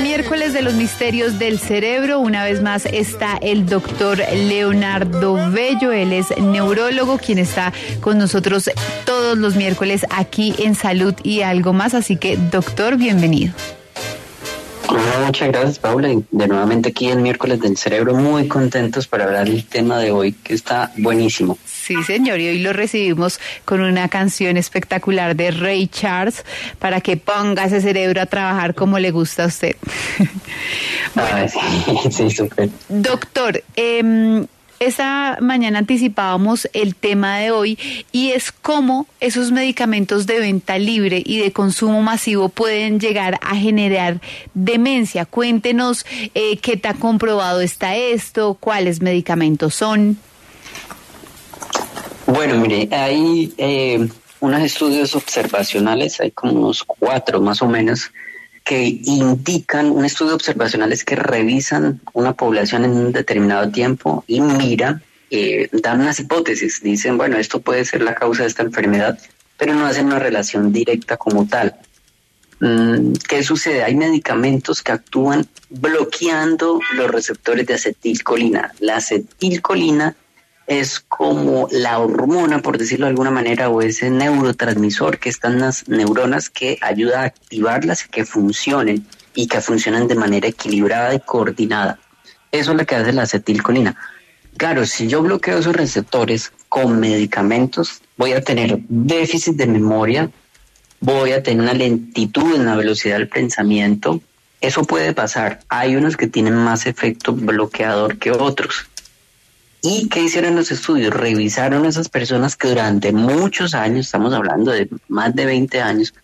Miércoles de los misterios del cerebro. Una vez más está el doctor Leonardo Bello. Él es neurólogo, quien está con nosotros todos los miércoles aquí en Salud y algo más. Así que, doctor, bienvenido. Hola, muchas gracias, Paula. Y de nuevamente aquí el miércoles del cerebro, muy contentos para hablar del tema de hoy, que está buenísimo. Sí, señor, y hoy lo recibimos con una canción espectacular de Ray Charles para que ponga ese cerebro a trabajar como le gusta a usted. Ah, sí, sí, súper. Doctor, eh, esta mañana anticipábamos el tema de hoy y es cómo esos medicamentos de venta libre y de consumo masivo pueden llegar a generar demencia. Cuéntenos eh, qué tan comprobado está esto, cuáles medicamentos son. Bueno, mire, hay eh, unos estudios observacionales, hay como unos cuatro más o menos, que indican, un estudio observacional es que revisan una población en un determinado tiempo y miran, eh, dan unas hipótesis, dicen, bueno, esto puede ser la causa de esta enfermedad, pero no hacen una relación directa como tal. Mm, ¿Qué sucede? Hay medicamentos que actúan bloqueando los receptores de acetilcolina. La acetilcolina es como la hormona, por decirlo de alguna manera, o ese neurotransmisor que están las neuronas que ayuda a activarlas y que funcionen y que funcionen de manera equilibrada y coordinada. Eso es lo que hace la acetilcolina. Claro, si yo bloqueo esos receptores con medicamentos, voy a tener déficit de memoria, voy a tener una lentitud en la velocidad del pensamiento. Eso puede pasar. Hay unos que tienen más efecto bloqueador que otros. ¿Y qué hicieron los estudios? Revisaron a esas personas que durante muchos años, estamos hablando de más de 20 años,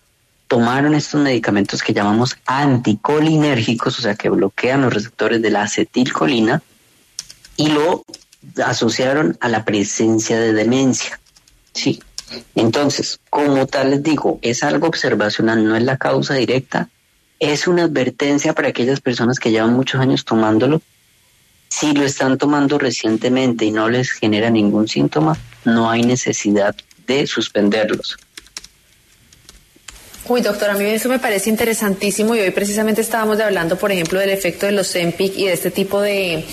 tomaron estos medicamentos que llamamos anticolinérgicos, o sea, que bloquean los receptores de la acetilcolina, y lo asociaron a la presencia de demencia. Sí. Entonces, como tal les digo, es algo observacional, no es la causa directa, es una advertencia para aquellas personas que llevan muchos años tomándolo si lo están tomando recientemente y no les genera ningún síntoma, no hay necesidad de suspenderlos. Uy, doctor, a mí eso me parece interesantísimo y hoy precisamente estábamos hablando, por ejemplo, del efecto de los Zempic y de este tipo de,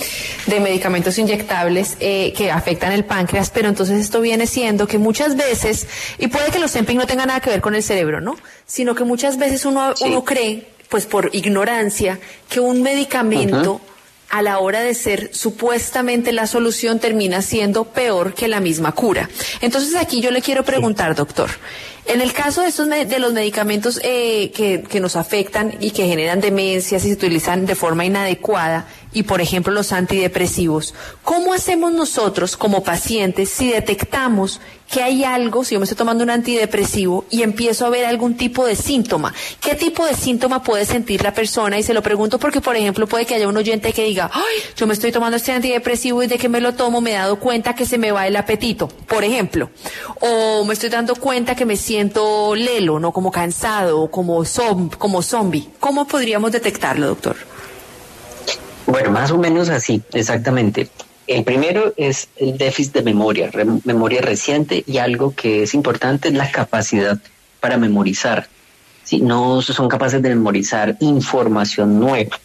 de medicamentos inyectables eh, que afectan el páncreas, pero entonces esto viene siendo que muchas veces, y puede que los Zempic no tengan nada que ver con el cerebro, ¿no? Sino que muchas veces uno, Sí. uno cree, pues por ignorancia, que un medicamento a la hora de ser supuestamente la solución termina siendo peor que la misma cura. Entonces aquí yo le quiero preguntar, doctor, en el caso de, estos, de los medicamentos eh, que, nos afectan y que generan demencias y se utilizan de forma inadecuada, y por ejemplo los antidepresivos, ¿cómo hacemos nosotros como pacientes si detectamos que hay algo, si yo me estoy tomando un antidepresivo y empiezo a ver algún tipo de síntoma? ¿Qué tipo de síntoma puede sentir la persona? Y se lo pregunto porque, por ejemplo, puede que haya un oyente que diga, yo me estoy tomando este antidepresivo y de que me lo tomo me he dado cuenta que se me va el apetito, por ejemplo. O me estoy dando cuenta que me siento lelo, ¿no? Como cansado, como, como zombie. ¿Cómo podríamos detectarlo, doctor? Bueno, más o menos así, exactamente. El primero es el déficit de memoria, memoria reciente y algo que es importante es la capacidad para memorizar. Si no son capaces de memorizar información nueva.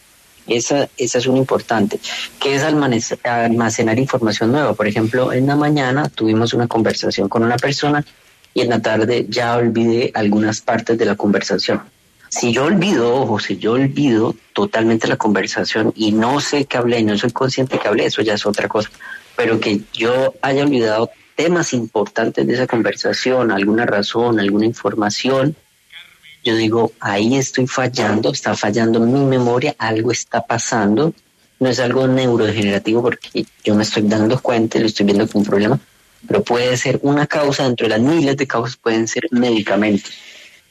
Esa, esa es una importante, que es almacenar información nueva. Por ejemplo, en la mañana tuvimos una conversación con una persona y en la tarde ya olvidé algunas partes de la conversación. Si yo olvido, ojo, si yo olvido totalmente la conversación y no sé que hablé no soy consciente que hablé, eso ya es otra cosa. Pero que yo haya olvidado temas importantes de esa conversación, alguna razón, alguna información, yo digo, ahí estoy fallando, está fallando mi memoria, algo está pasando. No es algo neurodegenerativo porque yo me estoy dando cuenta lo estoy viendo como un problema, pero puede ser una causa, dentro de las miles de causas pueden ser medicamentos.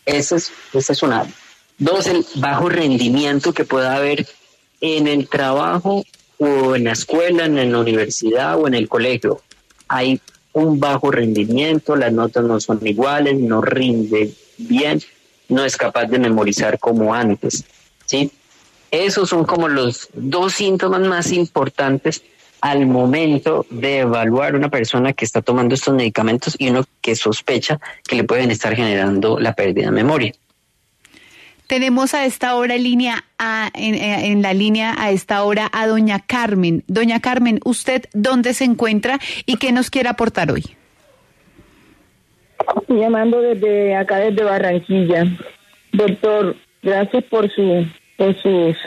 Esa es, esa es una. Dos, el bajo rendimiento que pueda haber en el trabajo o en la escuela, en la universidad o en el colegio. Hay un bajo rendimiento, las notas no son iguales, no rinde bien, no es capaz de memorizar como antes. ¿sí? Esos son como los dos síntomas más importantes al momento de evaluar una persona que está tomando estos medicamentos y uno que sospecha que le pueden estar generando la pérdida de memoria. Tenemos a esta hora en línea a, en, en, la línea a esta hora a doña Carmen. Doña Carmen, ¿usted dónde se encuentra y qué nos quiere aportar hoy? Estoy llamando desde acá desde Barranquilla. Doctor, gracias por su por sus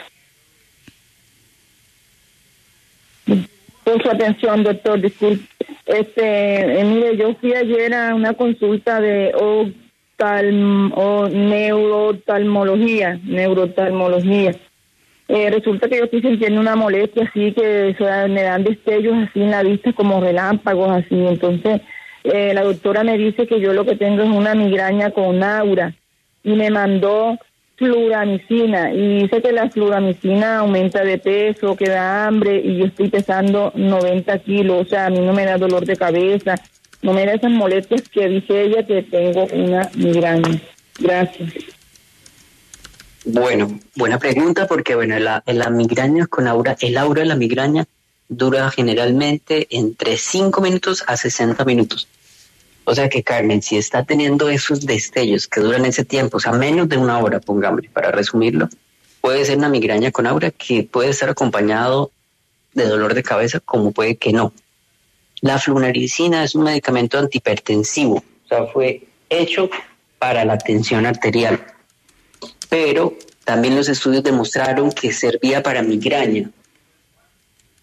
por su atención, doctor. Disculpe. Este, eh, mire, yo fui ayer a una consulta de neurotalmología, neurotalmología. Eh, resulta que yo estoy sintiendo una molestia así que me dan destellos así en la vista como relámpagos así. Entonces, eh, la doctora me dice que yo lo que tengo es una migraña con aura y me mandó fluramicina y dice que la fluramicina aumenta de peso, que da hambre y yo estoy pesando 90 kilos, o sea, a mí no me da dolor de cabeza, no me da esas molestias que dice ella que tengo una migraña. Gracias. Bueno, buena pregunta porque bueno, la, la migraña con aura, el aura de la migraña dura generalmente entre 5 minutos a 60 minutos. O sea que Carmen, si está teniendo esos destellos que duran ese tiempo, o sea, menos de una hora, pongámosle, para resumirlo, puede ser una migraña con aura que puede estar acompañado de dolor de cabeza, como puede que no. La flunaricina es un medicamento antihipertensivo, o sea, fue hecho para la tensión arterial, pero también los estudios demostraron que servía para migraña.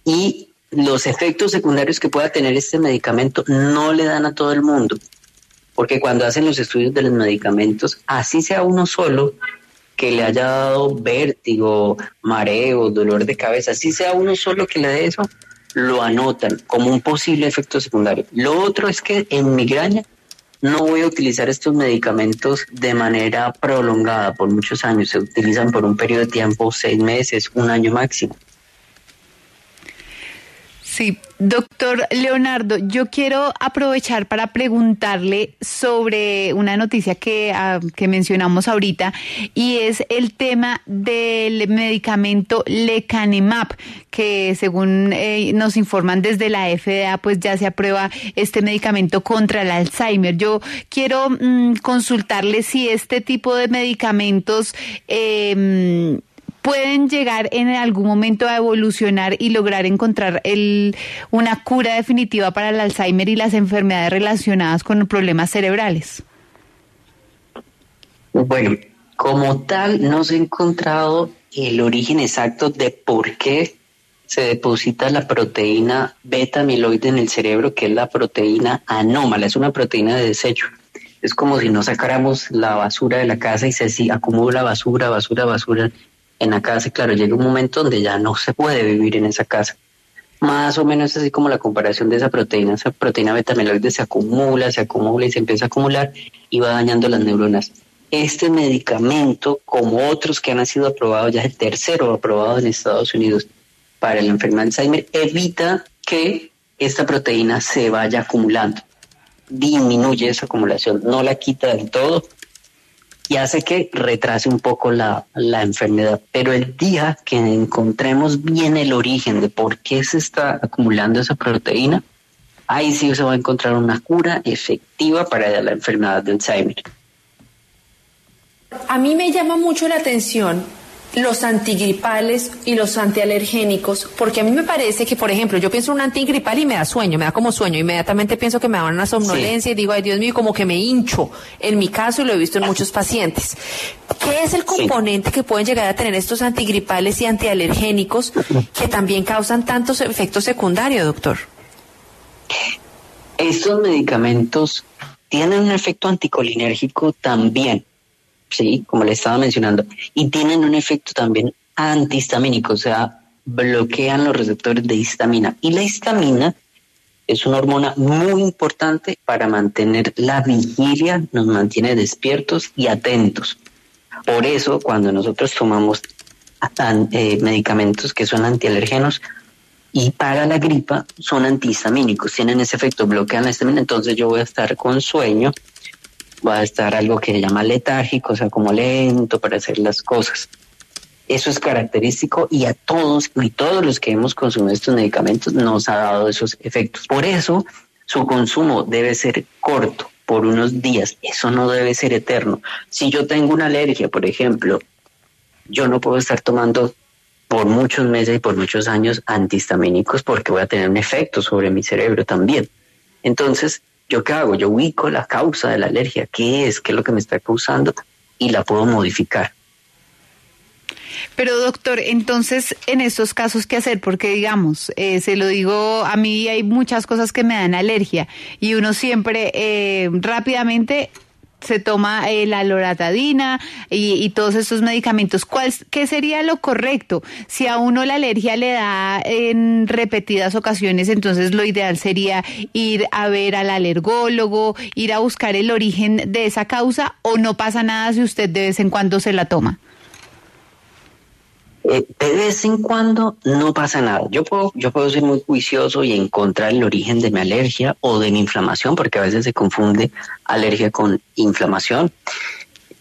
Y los efectos secundarios que pueda tener este medicamento no le dan a todo el mundo, porque cuando hacen los estudios de los medicamentos, así sea uno solo que le haya dado vértigo, mareo, dolor de cabeza, así sea uno solo que le dé eso, lo anotan como un posible efecto secundario. Lo otro es que en migraña no voy a utilizar estos medicamentos de manera prolongada por muchos años, se utilizan por un periodo de tiempo, seis meses, un año máximo. Sí, doctor Leonardo, yo quiero aprovechar para preguntarle sobre una noticia que, ah, que mencionamos ahorita y es el tema del medicamento lecanemab, que según eh, nos informan desde la FDA, pues ya se aprueba este medicamento contra el Alzheimer. Yo quiero mm, consultarle si este tipo de medicamentos eh, pueden llegar en algún momento a evolucionar y lograr encontrar el, una cura definitiva para el Alzheimer y las enfermedades relacionadas con problemas cerebrales? Bueno, como tal, no se ha encontrado el origen exacto de por qué se deposita la proteína beta amiloide en el cerebro, que es la proteína anómala, es una proteína de desecho. Es como si no sacáramos la basura de la casa y se acumula basura, basura, basura en la casa, claro, llega un momento donde ya no se puede vivir en esa casa. Más o menos así como la comparación de esa proteína, esa proteína beta-amiloide se acumula, se acumula y se empieza a acumular y va dañando las neuronas. Este medicamento, como otros que han sido aprobados, ya es el tercero aprobado en Estados Unidos para la enfermedad de Alzheimer, evita que esta proteína se vaya acumulando. Disminuye esa acumulación, no la quita del todo, y hace que retrase un poco la, la, enfermedad. Pero el día que encontremos bien el origen de por qué se está acumulando esa proteína, ahí sí se va a encontrar una cura efectiva para la enfermedad de Alzheimer. A mí me llama mucho la atención los antigripales y los antialergénicos, porque a mí me parece que, por ejemplo, yo pienso en un antigripal y me da sueño, me da como sueño, inmediatamente pienso que me da una somnolencia y digo, ay Dios mío, como que me hincho. En mi caso, y lo he visto en muchos pacientes. ¿Qué es el componente que pueden llegar a tener estos antigripales y antialergénicos que también causan tantos efectos secundarios, doctor? Estos medicamentos tienen un efecto anticolinérgico también sí, como le estaba mencionando, y tienen un efecto también antihistamínico, o sea, bloquean los receptores de histamina. Y la histamina es una hormona muy importante para mantener la vigilia, nos mantiene despiertos y atentos. Por eso, cuando nosotros tomamos eh, medicamentos que son antialergenos y para la gripa son antihistamínicos, tienen ese efecto, bloquean la histamina, entonces yo voy a estar con sueño, va a estar algo que se llama letárgico, o sea, como lento para hacer las cosas. Eso es característico y a todos y todos los que hemos consumido estos medicamentos nos ha dado esos efectos. Por eso su consumo debe ser corto, por unos días. Eso no debe ser eterno. Si yo tengo una alergia, por ejemplo, yo no puedo estar tomando por muchos meses y por muchos años antihistamínicos porque voy a tener un efecto sobre mi cerebro también. Entonces, ¿yo qué hago? Yo ubico la causa de la alergia, qué es, qué es lo que me está causando y la puedo modificar. Pero doctor, entonces en estos casos, ¿qué hacer? Porque digamos, eh, se lo digo, a mí hay muchas cosas que me dan alergia y uno siempre eh, rápidamente se toma eh, la loratadina y, todos estos medicamentos. ¿Cuál, ¿Qué sería lo correcto? Si a uno la alergia le da en repetidas ocasiones, entonces lo ideal sería ir a ver al alergólogo, ir a buscar el origen de esa causa o no pasa nada si usted de vez en cuando se la toma. Eh, de vez en cuando no pasa nada. Yo puedo, yo puedo ser muy juicioso y encontrar el origen de mi alergia o de mi inflamación, porque a veces se confunde alergia con inflamación.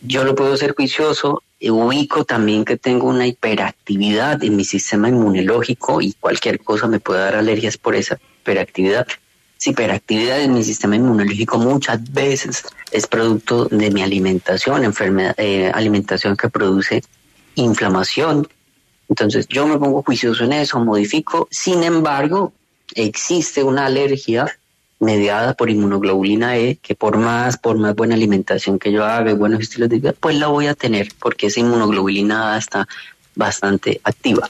Yo lo puedo ser juicioso, ubico también que tengo una hiperactividad en mi sistema inmunológico y cualquier cosa me puede dar alergias por esa hiperactividad. Hiperactividad en mi sistema inmunológico muchas veces es producto de mi alimentación, enfermedad, eh, alimentación que produce inflamación entonces yo me pongo juicioso en eso, modifico. Sin embargo, existe una alergia mediada por inmunoglobulina E, que por más, por más buena alimentación que yo haga buenos estilos de vida, pues la voy a tener, porque esa inmunoglobulina A está bastante activa.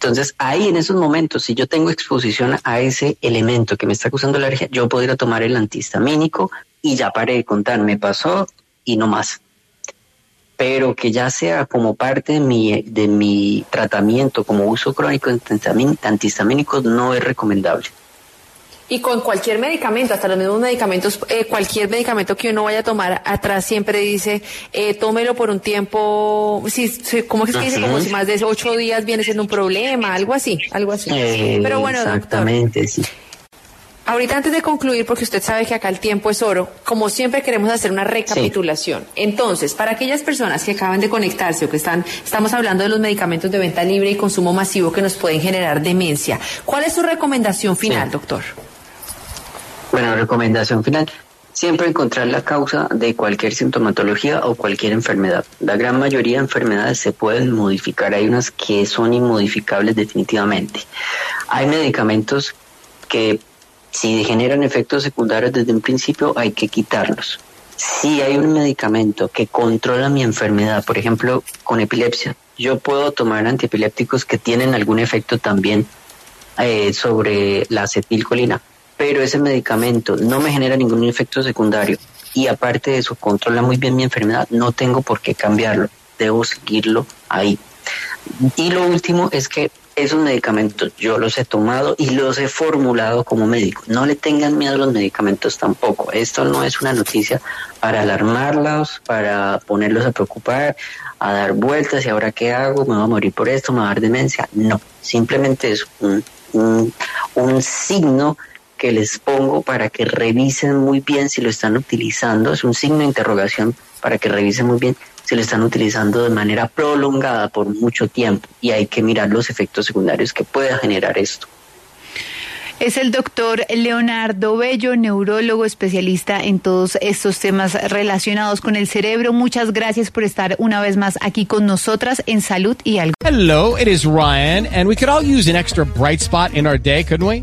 Entonces, ahí en esos momentos, si yo tengo exposición a ese elemento que me está causando alergia, yo podría tomar el antihistamínico y ya paré de contar, me pasó y no más pero que ya sea como parte de mi, de mi tratamiento como uso crónico de antihistamínicos no es recomendable. Y con cualquier medicamento, hasta los mismos medicamentos, eh, cualquier medicamento que uno vaya a tomar, atrás siempre dice, eh, tómelo por un tiempo, si, ¿cómo es que dice? Como si más de ocho días viene siendo un problema, algo así, algo así. Eh, Pero bueno, exactamente, sí. Ahorita antes de concluir, porque usted sabe que acá el tiempo es oro, como siempre queremos hacer una recapitulación. Entonces, para aquellas personas que acaban de conectarse o que están, estamos hablando de los medicamentos de venta libre y consumo masivo que nos pueden generar demencia, ¿cuál es su recomendación final, doctor? Bueno, recomendación final. Siempre encontrar la causa de cualquier sintomatología o cualquier enfermedad. La gran mayoría de enfermedades se pueden modificar. Hay unas que son inmodificables definitivamente. Hay medicamentos que si generan efectos secundarios desde un principio, hay que quitarlos. Si hay un medicamento que controla mi enfermedad, por ejemplo, con epilepsia, yo puedo tomar antiepilépticos que tienen algún efecto también eh, sobre la acetilcolina, pero ese medicamento no me genera ningún efecto secundario y aparte de eso controla muy bien mi enfermedad, no tengo por qué cambiarlo, debo seguirlo ahí. Y lo último es que esos medicamentos yo los he tomado y los he formulado como médico. No le tengan miedo a los medicamentos tampoco. Esto no es una noticia para alarmarlos, para ponerlos a preocupar, a dar vueltas y ahora qué hago, me voy a morir por esto, me va a dar demencia. No, simplemente es un, un, un signo que les pongo para que revisen muy bien si lo están utilizando. Es un signo de interrogación para que revisen muy bien se lo están utilizando de manera prolongada por mucho tiempo y hay que mirar los efectos secundarios que pueda generar esto. Es el doctor Leonardo Bello, neurólogo especialista en todos estos temas relacionados con el cerebro. Muchas gracias por estar una vez más aquí con nosotras en Salud y Algo. Hello, it is Ryan, and we could all use an extra bright spot in our day, couldn't we?